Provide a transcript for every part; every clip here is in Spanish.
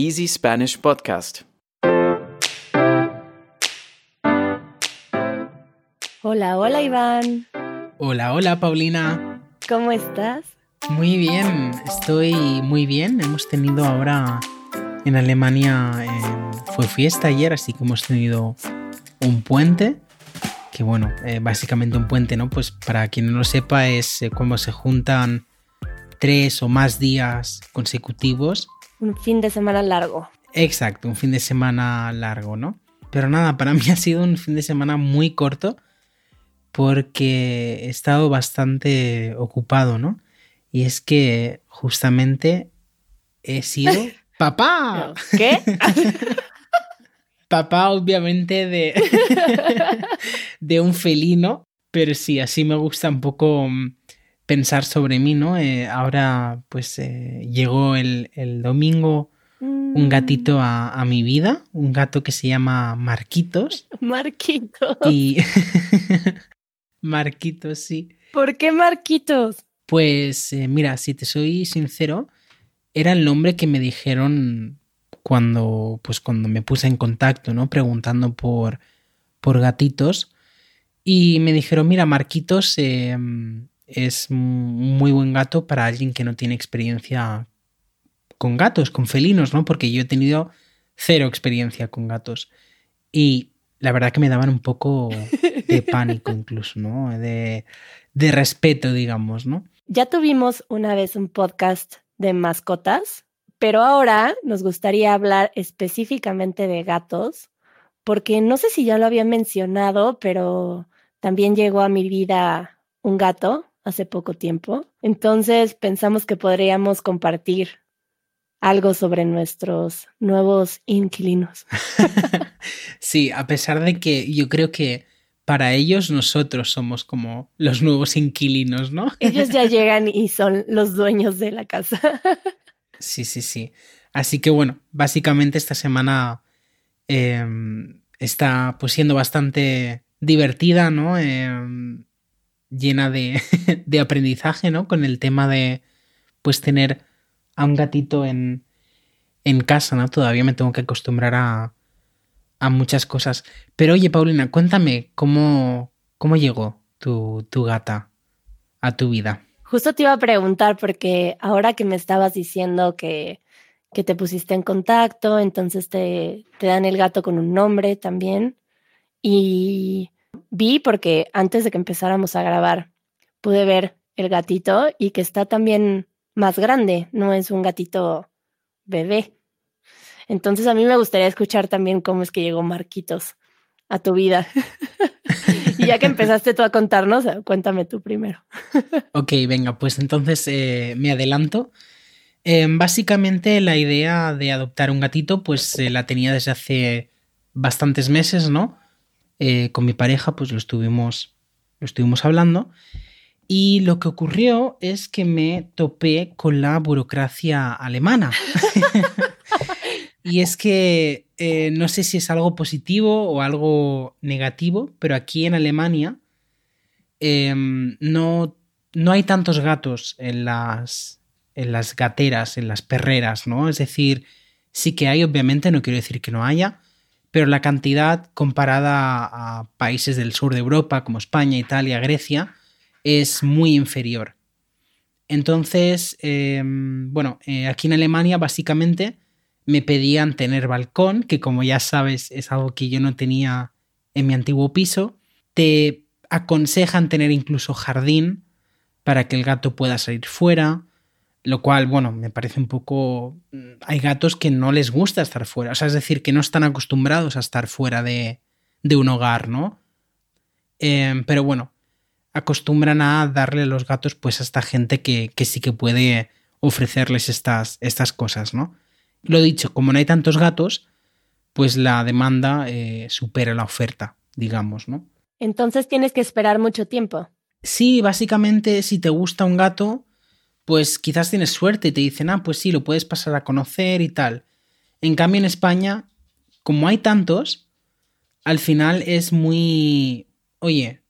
Easy Spanish Podcast. Hola, hola Iván. Hola, hola Paulina. ¿Cómo estás? Muy bien, estoy muy bien. Hemos tenido ahora en Alemania, eh, fue fiesta ayer, así que hemos tenido un puente. Que bueno, eh, básicamente un puente, ¿no? Pues para quien no lo sepa es eh, cuando se juntan tres o más días consecutivos. Un fin de semana largo. Exacto, un fin de semana largo, ¿no? Pero nada, para mí ha sido un fin de semana muy corto porque he estado bastante ocupado, ¿no? Y es que justamente he sido papá. ¿Qué? papá, obviamente, de, de un felino, pero sí, así me gusta un poco mm, pensar sobre mí, ¿no? Eh, ahora, pues, eh, llegó el, el domingo un Mm, gatito a, a mi vida, un gato que se llama Marquitos. Marquitos. Y. Marquitos, sí. ¿Por qué Marquitos? Pues eh, mira, si te soy sincero, era el nombre que me dijeron cuando, pues, cuando me puse en contacto, ¿no? Preguntando por, por gatitos. Y me dijeron, mira, Marquitos es muy buen gato para alguien que no tiene experiencia con gatos, con felinos, ¿no? Porque yo he tenido cero experiencia con gatos. Y la verdad que me daban un poco de pánico incluso, ¿no? De, de respeto, digamos, ¿no? Ya tuvimos una vez un podcast de mascotas, pero ahora nos gustaría hablar específicamente de gatos, porque no sé si ya lo había mencionado, pero también llegó a mi vida un gato hace poco tiempo. Entonces pensamos que podríamos compartir algo sobre nuestros nuevos inquilinos. sí, a pesar de que yo creo que para ellos nosotros somos como los nuevos inquilinos, ¿no? Ellos ya llegan y son los dueños de la casa. sí, sí, sí. Así que bueno, básicamente esta semana eh, está pues siendo bastante divertida, ¿no? Eh, llena de, de aprendizaje, ¿no? Con el tema de pues tener a un gatito en, en casa, ¿no? Todavía me tengo que acostumbrar a, a muchas cosas. Pero oye, Paulina, cuéntame cómo, cómo llegó tu, tu gata a tu vida. Justo te iba a preguntar porque ahora que me estabas diciendo que, que te pusiste en contacto, entonces te, te dan el gato con un nombre también. Y vi porque antes de que empezáramos a grabar pude ver el gatito y que está también más grande, no es un gatito bebé. Entonces a mí me gustaría escuchar también cómo es que llegó Marquitos a tu vida. y ya que empezaste tú a contarnos, cuéntame tú primero. ok, venga, pues entonces eh, me adelanto. Eh, básicamente la idea de adoptar un gatito pues eh, la tenía desde hace bastantes meses, ¿no? Eh, con mi pareja pues lo estuvimos, lo estuvimos hablando. Y lo que ocurrió es que me topé con la burocracia alemana. y es que eh, no sé si es algo positivo o algo negativo, pero aquí en Alemania eh, no, no hay tantos gatos en las, en las gateras, en las perreras, ¿no? Es decir, sí que hay, obviamente, no quiero decir que no haya, pero la cantidad comparada a países del sur de Europa como España, Italia, Grecia, es muy inferior. Entonces, eh, bueno, eh, aquí en Alemania básicamente me pedían tener balcón, que como ya sabes es algo que yo no tenía en mi antiguo piso. Te aconsejan tener incluso jardín para que el gato pueda salir fuera, lo cual, bueno, me parece un poco... Hay gatos que no les gusta estar fuera, o sea, es decir, que no están acostumbrados a estar fuera de, de un hogar, ¿no? Eh, pero bueno, acostumbran a darle los gatos pues a esta gente que, que sí que puede ofrecerles estas, estas cosas, ¿no? Lo dicho, como no hay tantos gatos, pues la demanda eh, supera la oferta, digamos, ¿no? Entonces tienes que esperar mucho tiempo. Sí, básicamente si te gusta un gato, pues quizás tienes suerte y te dicen, ah, pues sí, lo puedes pasar a conocer y tal. En cambio en España, como hay tantos, al final es muy, oye,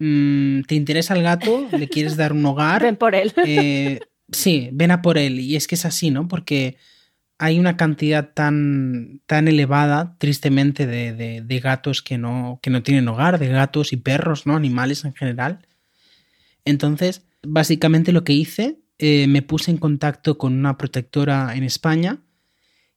mmm, ¿te interesa el gato? ¿Le quieres dar un hogar? Ven por él. Eh, sí, ven a por él. Y es que es así, ¿no? Porque hay una cantidad tan, tan elevada, tristemente, de, de, de, gatos que no, que no tienen hogar, de gatos y perros, ¿no? Animales en general. Entonces, básicamente lo que hice, eh, me puse en contacto con una protectora en España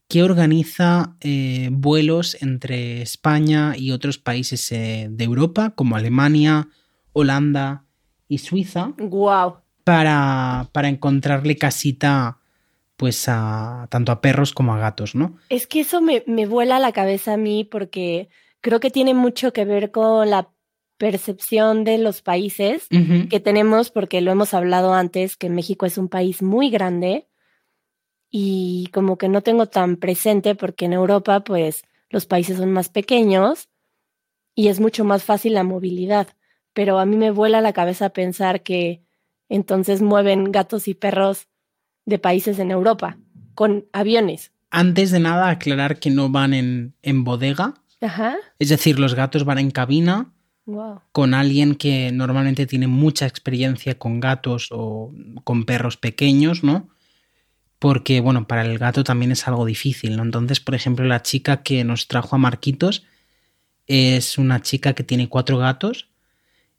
que organiza eh, vuelos entre España y otros países eh, de Europa, como Alemania, Holanda y Suiza. ¡Wow! Para, para encontrarle casita pues a tanto a perros como a gatos, ¿no? Es que eso me, me vuela la cabeza a mí porque creo que tiene mucho que ver con la percepción de los países uh -huh. que tenemos, porque lo hemos hablado antes, que México es un país muy grande y como que no tengo tan presente porque en Europa pues los países son más pequeños y es mucho más fácil la movilidad, pero a mí me vuela la cabeza pensar que entonces mueven gatos y perros de países en Europa con aviones. Antes de nada, aclarar que no van en, en bodega. Ajá. Es decir, los gatos van en cabina wow. con alguien que normalmente tiene mucha experiencia con gatos o con perros pequeños, ¿no? Porque, bueno, para el gato también es algo difícil, ¿no? Entonces, por ejemplo, la chica que nos trajo a Marquitos es una chica que tiene cuatro gatos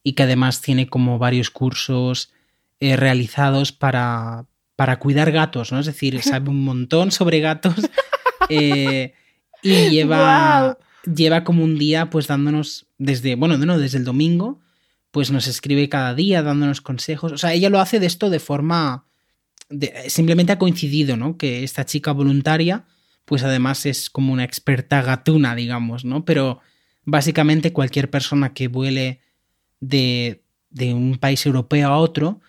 y que además tiene como varios cursos eh, realizados para, para cuidar gatos, ¿no? Es decir, sabe un montón sobre gatos eh, y lleva, wow. Lleva como un día pues dándonos desde, bueno, no, desde el domingo, pues nos escribe cada día dándonos consejos. O sea, ella lo hace de esto de forma... De, simplemente ha coincidido, ¿no? Que esta chica voluntaria, pues además es como una experta gatuna, digamos, ¿no? Pero básicamente cualquier persona que vuele de, de un país europeo a otro,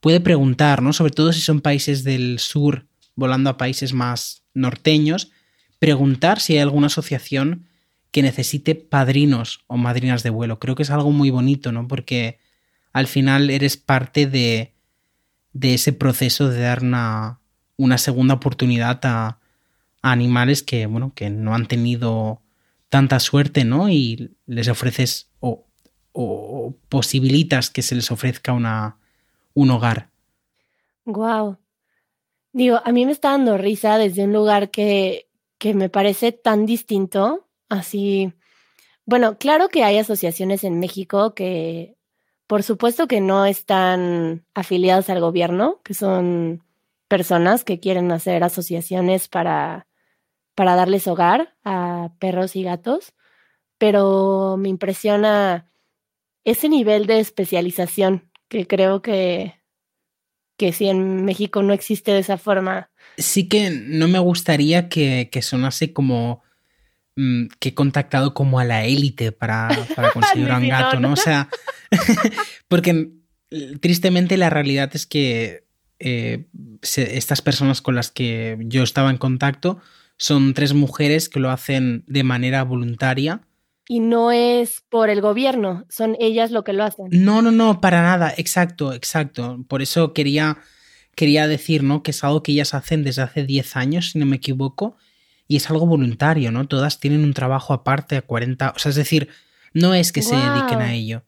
puede preguntar, ¿no? Sobre todo si son países del sur volando a países más norteños, preguntar si hay alguna asociación que necesite padrinos o madrinas de vuelo. Creo que es algo muy bonito, ¿no? Porque al final eres parte de, de ese proceso de dar una, una segunda oportunidad a, animales que, bueno, que no han tenido tanta suerte, ¿no? Y les ofreces o, o, posibilitas que se les ofrezca una, un hogar. Wow. Digo, a mí me está dando risa desde un lugar que, que me parece tan distinto, así. Bueno, claro que hay asociaciones en México que, por supuesto que no están afiliadas al gobierno, que son personas que quieren hacer asociaciones para, para darles hogar a perros y gatos, pero me impresiona ese nivel de especialización que creo que, que si en México no existe de esa forma. Sí que no me gustaría que, que sonase como mmm, que he contactado como a la élite para, para conseguir un gato, ¿no? O sea, porque tristemente la realidad es que eh, se, estas personas con las que yo estaba en contacto son tres mujeres que lo hacen de manera voluntaria y no es por el gobierno, son ellas lo que lo hacen. No, no, no, para nada, exacto, exacto. Por eso quería, quería decir, ¿no? Que es algo que ellas hacen desde hace 10 años, si no me equivoco, y es algo voluntario, ¿no? Todas tienen un trabajo aparte a 40, o sea, es decir, no es que wow. se dediquen a ello,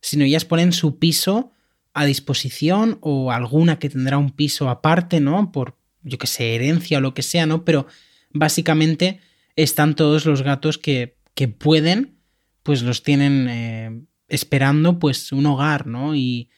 sino ellas ponen su piso a disposición o alguna que tendrá un piso aparte, ¿no? Por, yo que sé, herencia o lo que sea, ¿no? Pero básicamente están todos los gatos que que pueden, pues los tienen eh, esperando pues un hogar, ¿no? Y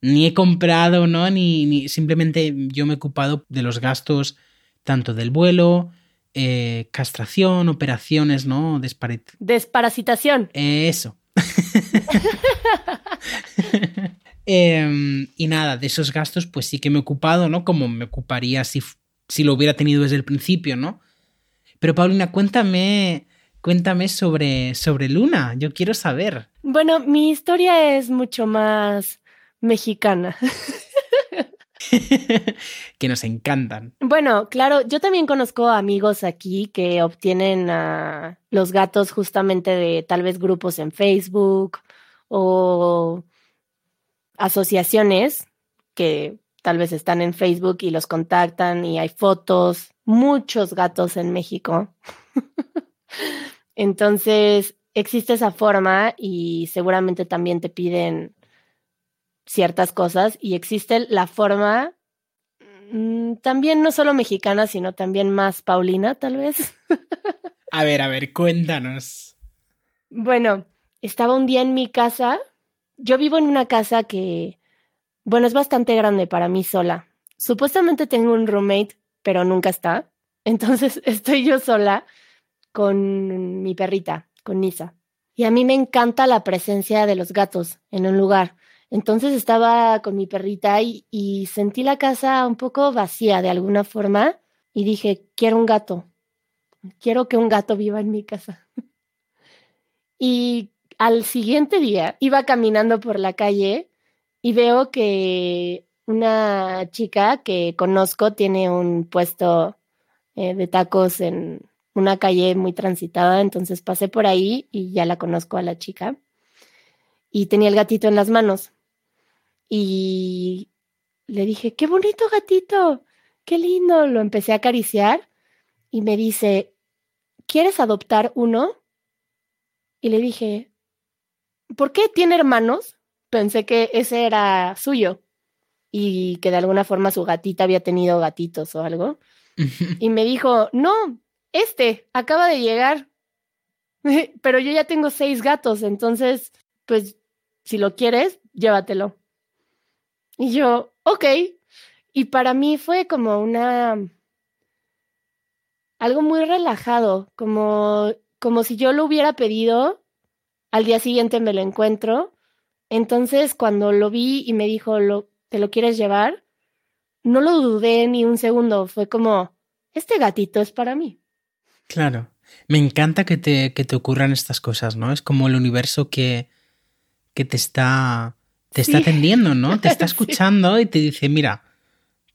ni he comprado, ¿no? Ni, ni, simplemente yo me he ocupado de los gastos tanto del vuelo, eh, castración, operaciones, ¿no? Desparit Desparasitación. Eh, eso. eh, y nada, de esos gastos pues sí que me he ocupado, ¿no? Como me ocuparía si, si lo hubiera tenido desde el principio, ¿no? Pero Paulina, cuéntame Cuéntame sobre, sobre Luna, yo quiero saber. Bueno, mi historia es mucho más mexicana. que nos encantan. Bueno, claro, yo también conozco amigos aquí que obtienen los gatos justamente de tal vez grupos en Facebook o asociaciones que tal vez están en Facebook y los contactan y hay fotos, muchos gatos en México. Entonces, existe esa forma y seguramente también te piden ciertas cosas y existe la forma Mm, también no solo mexicana, sino también más Paulina, tal vez. a ver, a ver, cuéntanos. Bueno, estaba un día en mi casa. Yo vivo en una casa que, bueno, es bastante grande para mí sola. Supuestamente tengo un roommate, pero nunca está. Entonces estoy yo sola con mi perrita, con Nisa. Y a mí me encanta la presencia de los gatos en un lugar. Entonces estaba con mi perrita y, sentí la casa un poco vacía de alguna forma y dije, quiero un gato. Quiero que un gato viva en mi casa. y al siguiente día iba caminando por la calle y veo que una chica que conozco tiene un puesto eh, de tacos en una calle muy transitada, entonces pasé por ahí y ya la conozco a la chica. Y tenía el gatito en las manos y le dije, qué bonito gatito, qué lindo. Lo empecé a acariciar y me dice, ¿quieres adoptar uno? Y le dije, ¿por qué tiene hermanos? Pensé que ese era suyo y que de alguna forma su gatita había tenido gatitos o algo. y me dijo, no, este acaba de llegar, pero yo ya tengo seis gatos, entonces, pues, si lo quieres, llévatelo. Y yo, ok. Y para mí fue como una... algo muy relajado, como, como si yo lo hubiera pedido, al día siguiente me lo encuentro. Entonces, cuando lo vi y me dijo, ¿te lo quieres llevar? No lo dudé ni un segundo, fue como, este gatito es para mí. Claro, me encanta que te, que te ocurran estas cosas, ¿no? Es como el universo que, que te está te está atendiendo, ¿no? Te está escuchando y te dice, mira,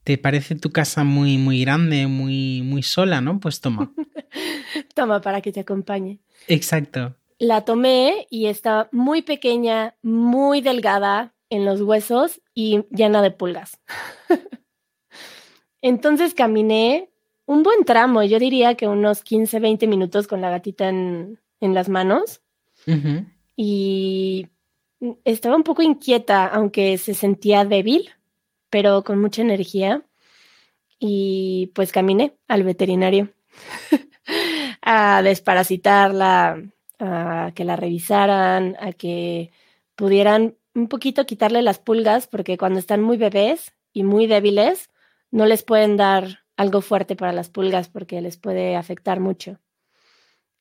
¿te parece tu casa muy, muy grande, muy, muy sola, ¿no? Pues toma. toma para que te acompañe. Exacto. La tomé y está muy pequeña, muy delgada en los huesos y llena de pulgas. Entonces caminé un buen tramo, yo diría que unos 15, 20 minutos con la gatita en, en las manos. Y estaba un poco inquieta, aunque se sentía débil, pero con mucha energía. Y pues caminé al veterinario a desparasitarla, a que la revisaran, a que pudieran un poquito quitarle las pulgas, porque cuando están muy bebés y muy débiles, no les pueden dar algo fuerte para las pulgas porque les puede afectar mucho.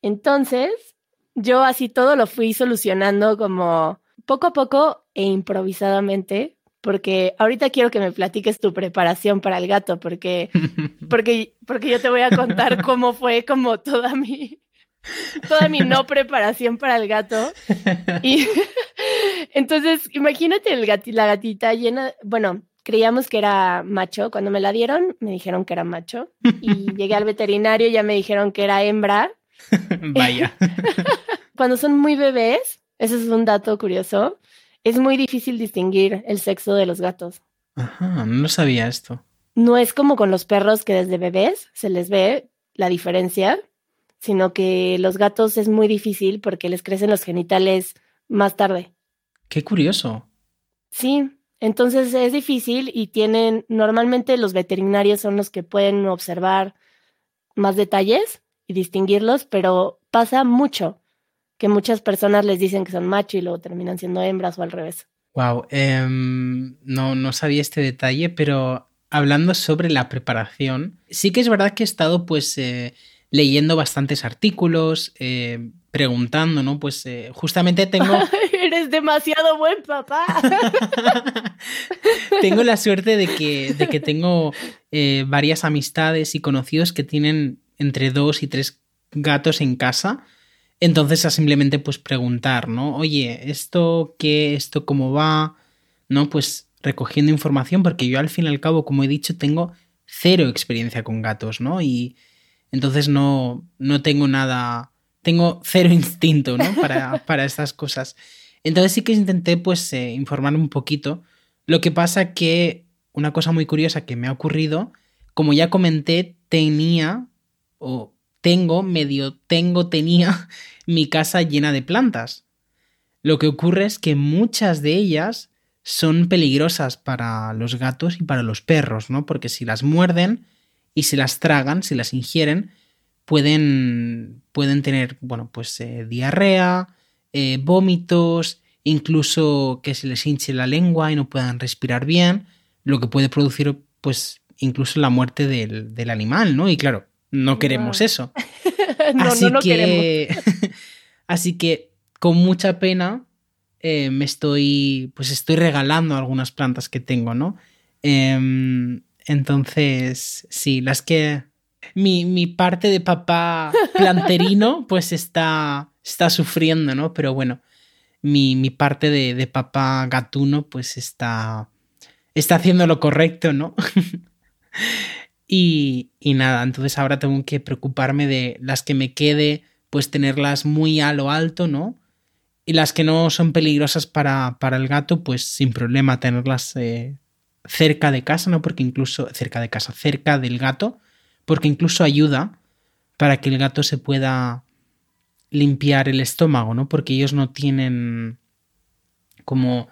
Entonces, yo así todo lo fui solucionando como poco a poco e improvisadamente, porque ahorita quiero que me platiques tu preparación para el gato, porque, porque, porque yo te voy a contar cómo fue como toda mi, toda mi no preparación para el gato. Y entonces, imagínate el la gatita llena, bueno, creíamos que era macho. Cuando me la dieron, me dijeron que era macho. Y llegué al veterinario y ya me dijeron que era hembra. Vaya. Cuando son muy bebés, ese es un dato curioso. Es muy difícil distinguir el sexo de los gatos. Ajá, no sabía esto. No es como con los perros que desde bebés se les ve la diferencia, sino que los gatos es muy difícil porque les crecen los genitales más tarde. Qué curioso. Sí, entonces es difícil y tienen, normalmente los veterinarios son los que pueden observar más detalles y distinguirlos, pero pasa mucho que muchas personas les dicen que son macho y luego terminan siendo hembras o al revés. Wow, em, no, no sabía este detalle, pero hablando sobre la preparación, sí que es verdad que he estado pues eh, leyendo bastantes artículos, eh, preguntando, ¿no? Pues eh, justamente tengo... Eres demasiado buen papá. tengo la suerte de que, de que tengo varias amistades y conocidos que tienen entre dos y tres gatos en casa entonces a simplemente pues preguntar, ¿no? Oye, ¿esto qué? ¿Esto cómo va? ¿No? Pues recogiendo información porque yo al fin y al cabo, como he dicho, tengo cero experiencia con gatos, ¿no? Y entonces no, no tengo nada, tengo cero instinto, ¿no? Para, para estas cosas. Entonces sí que intenté pues eh, informarme un poquito. Lo que pasa que una cosa muy curiosa que me ha ocurrido, como ya comenté, tenía o tengo, medio tengo, tenía mi casa llena de plantas. Lo que ocurre es que muchas de ellas son peligrosas para los gatos y para los perros, ¿no? Porque si las muerden y si las tragan, si las ingieren, pueden, pueden tener, bueno, pues eh, diarrea, eh, vómitos, incluso que se les hinche la lengua y no puedan respirar bien, lo que puede producir, pues, incluso la muerte del, del animal, ¿no? Y claro, no queremos eso. no, así no que, así que, con mucha pena, eh, me estoy, pues estoy regalando algunas plantas que tengo, ¿no? Em, entonces, sí, las que mi, mi, parte de papá planterino, pues está, está sufriendo, ¿no? Pero bueno, mi, mi parte de, de, papá gatuno, pues está, está haciendo lo correcto, ¿no? Y, y nada, entonces ahora tengo que preocuparme de las que me quede, pues tenerlas muy a lo alto, ¿no? Y las que no son peligrosas para, para el gato, pues sin problema tenerlas eh, cerca de casa, ¿no? Porque incluso cerca de casa, cerca del gato, porque incluso ayuda para que el gato se pueda limpiar el estómago, ¿no? Porque ellos no tienen como...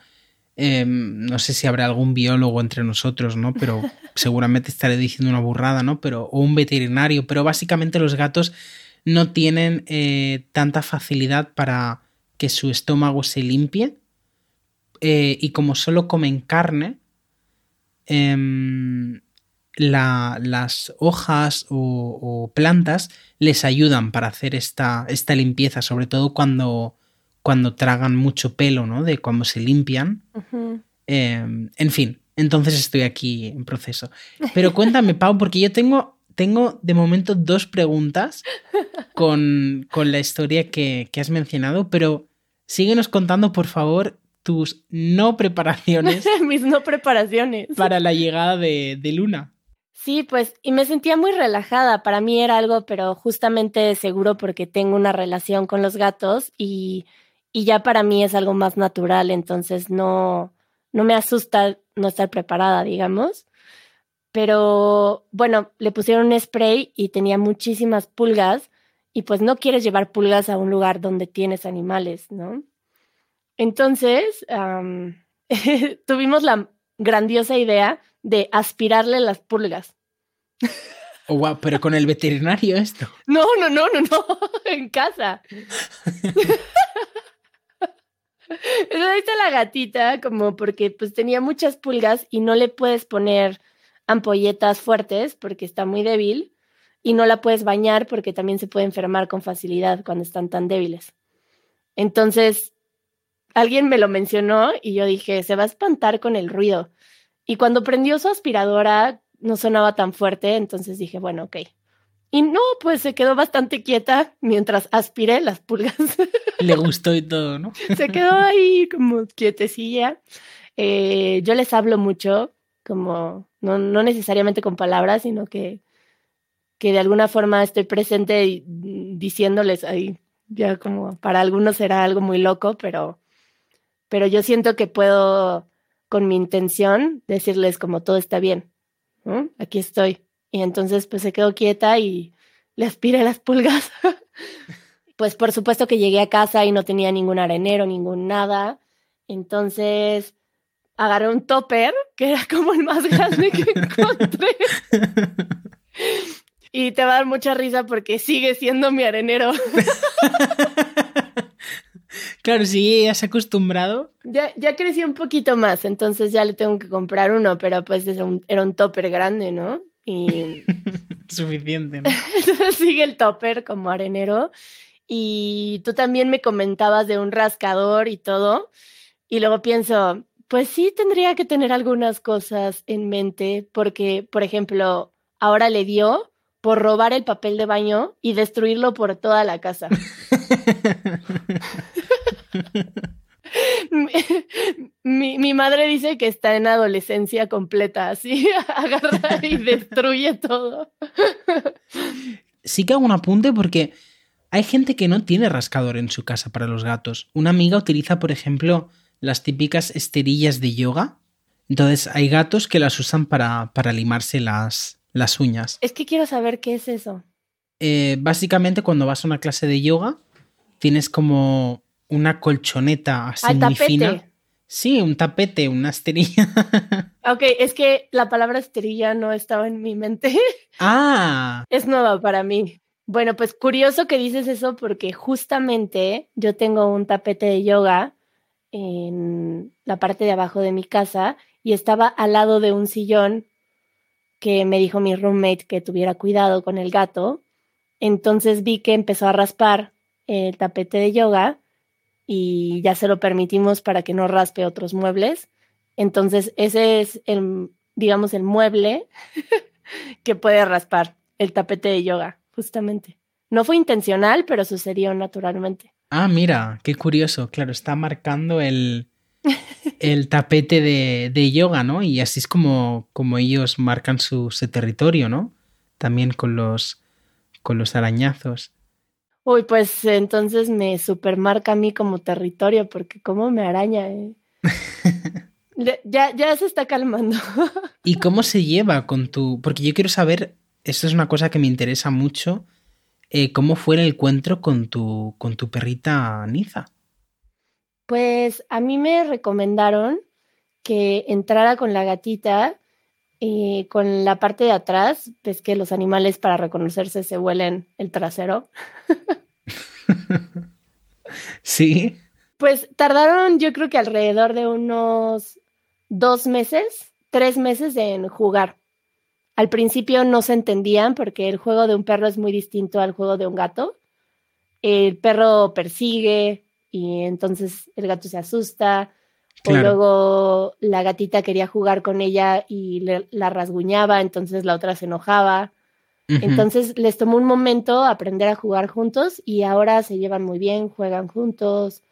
Eh, no sé si habrá algún biólogo entre nosotros, ¿no? Pero seguramente estaré diciendo una burrada, ¿no? Pero, o un veterinario, pero básicamente los gatos no tienen eh, tanta facilidad para que su estómago se limpie eh, y como solo comen carne, la, las hojas o, o, plantas les ayudan para hacer esta, esta limpieza, sobre todo cuando, cuando tragan mucho pelo, ¿no? De cuando se limpian. Uh -huh. eh, en fin, entonces estoy aquí en proceso. Pero cuéntame, Pau, porque yo tengo, tengo de momento dos preguntas con, con la historia que, que has mencionado, pero síguenos contando, por favor, tus no preparaciones. Mis no preparaciones. Para la llegada de, de, Luna. Sí, pues, y me sentía muy relajada. Para mí era algo, pero justamente seguro porque tengo una relación con los gatos y, y ya para mí es algo más natural, entonces no, no me asusta no estar preparada, digamos. Pero bueno, le pusieron un spray y tenía muchísimas pulgas y pues no quieres llevar pulgas a un lugar donde tienes animales, ¿no? Entonces, um, tuvimos la grandiosa idea de aspirarle las pulgas. Oh, wow, pero con el veterinario esto. No, no, no, no, no, en casa. Ahí está la gatita, como porque pues tenía muchas pulgas y no le puedes poner ampolletas fuertes porque está muy débil y no la puedes bañar porque también se puede enfermar con facilidad cuando están tan débiles. Entonces, alguien me lo mencionó y yo dije, se va a espantar con el ruido. Y cuando prendió su aspiradora no sonaba tan fuerte, entonces dije, bueno, ok. Y no, pues se quedó bastante quieta mientras aspiré las pulgas. Le gustó y todo, ¿no? se quedó ahí como quietecilla. Eh, yo les hablo mucho, como no, no necesariamente con palabras, sino que, que de alguna forma estoy presente diciéndoles ahí, ya como para algunos será algo muy loco, pero, pero yo siento que puedo con mi intención decirles como todo está bien, ¿no? aquí estoy. Y entonces pues se quedó quieta y le aspiré las pulgas. pues por supuesto que llegué a casa y no tenía ningún arenero, ningún nada. Entonces agarré un topper, que era como el más grande que encontré. y te va a dar mucha risa porque sigue siendo mi arenero. Claro, sí, ya se ha acostumbrado. Ya, ya creció un poquito más, entonces ya le tengo que comprar uno, pero pues era un, era un topper grande, ¿no? Y... Suficiente, ¿no? sigue el topper como arenero. Y tú también me comentabas de un rascador y todo. Y luego pienso, pues sí tendría que tener algunas cosas en mente, porque, por ejemplo, ahora le dio por robar el papel de baño y destruirlo por toda la casa. mi, mi, madre dice que está en adolescencia completa, así agarra y destruye todo. Sí que hago un apunte porque hay gente que no tiene rascador en su casa para los gatos. Una amiga utiliza, por ejemplo, las típicas esterillas de yoga. Entonces hay gatos que las usan para, para limarse las, las uñas. Es que quiero saber qué es eso. Eh, básicamente cuando vas a una clase de yoga tienes como una colchoneta así muy tapete. fina. Sí, un tapete, una esterilla. ok, es que la palabra esterilla no estaba en mi mente. ah. Es nueva para mí. Bueno, pues curioso que dices eso porque justamente yo tengo un tapete de yoga en la parte de abajo de mi casa y estaba al lado de un sillón que me dijo mi roommate que tuviera cuidado con el gato. Entonces vi que empezó a raspar el tapete de yoga y ya se lo permitimos para que no raspe otros muebles. Entonces, ese es el, digamos, el mueble que puede raspar el tapete de yoga, justamente. No fue intencional, pero sucedió naturalmente. Ah, mira, qué curioso. Claro, está marcando el, el tapete de, de, yoga, ¿no? Y así es como, como ellos marcan su, territorio, ¿no? También con los, con los arañazos. Uy, pues entonces me supermarca a mí como territorio, porque cómo me araña. Eh? ya, ya se está calmando. ¿Y cómo se lleva con tu...? Porque yo quiero saber, esto es una cosa que me interesa mucho, eh, ¿cómo fue el encuentro con tu, con tu perrita Niza? Pues a mí me recomendaron que entrara con la gatita y con la parte de atrás, ves que los animales para reconocerse se huelen el trasero. sí. Pues tardaron yo creo que alrededor de unos dos meses, tres meses en jugar. Al principio no se entendían porque el juego de un perro es muy distinto al juego de un gato. El perro persigue y entonces el gato se asusta o luego la gatita quería jugar con ella y la rasguñaba, entonces la otra se enojaba. Entonces les tomó un momento aprender a jugar juntos y ahora se llevan muy bien, juegan juntos,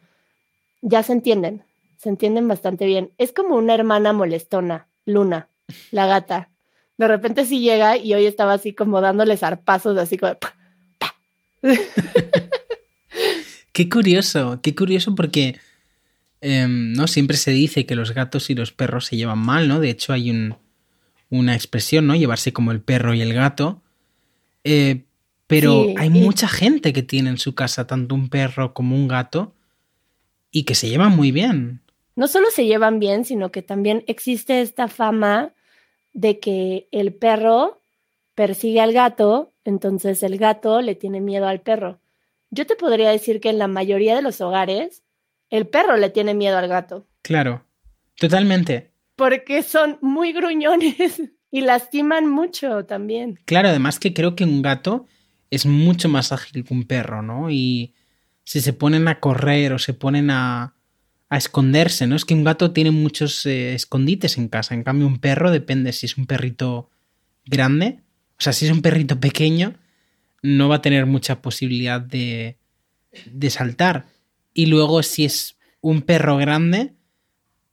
ya se entienden, se entienden bastante bien. Es como una hermana molestona, Luna, la gata. De repente sí llega y hoy estaba así como dándole zarpazos, así como... qué curioso, qué curioso porque Em, ¿no? Siempre se dice que los gatos y los perros se llevan mal, ¿no? De hecho, hay un, una expresión, ¿no? Llevarse como el perro y el gato. Eh, pero hay mucha gente que tiene en su casa tanto un perro como un gato y que se llevan muy bien. No solo se llevan bien, sino que también existe esta fama de que el perro persigue al gato, entonces el gato le tiene miedo al perro. Yo te podría decir que en la mayoría de los hogares el perro le tiene miedo al gato. Claro, totalmente. Porque son muy gruñones y lastiman mucho también. Claro, además que creo que un gato es mucho más ágil que un perro, ¿no? Y si se ponen a correr o se ponen a, a esconderse, ¿no? Es que un gato tiene muchos eh, escondites en casa, en cambio un perro depende si es un perrito grande, o sea, si es un perrito pequeño, no va a tener mucha posibilidad de, de saltar. Y luego, si es un perro grande,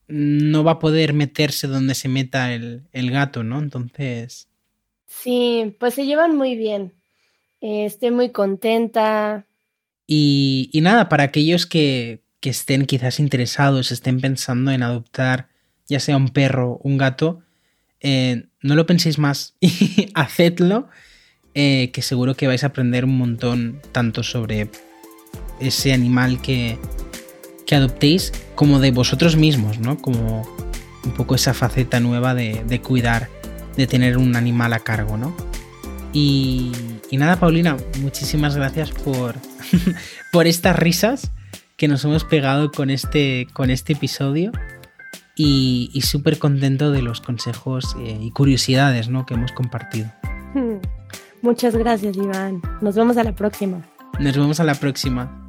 no va a poder meterse donde se meta el, gato, ¿no? Entonces. Sí, pues se llevan muy bien. Eh, estoy muy contenta. Y, y nada, para aquellos que, que, estén quizás interesados, estén pensando en adoptar ya sea un perro o un gato, eh, no lo penséis más y hacedlo, eh, que seguro que vais a aprender un montón tanto sobre ese animal que, que adoptéis como de vosotros mismos, ¿no? Como un poco esa faceta nueva de, cuidar, de tener un animal a cargo, ¿no? Y, nada, Paulina, muchísimas gracias por, por estas risas que nos hemos pegado con este, con este episodio y, súper contento de los consejos eh, y curiosidades ¿no? que hemos compartido. Muchas gracias, Iván. Nos vemos a la próxima. Nos vemos a la próxima.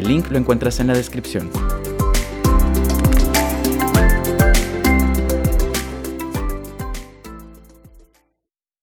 El link lo encuentras en la descripción.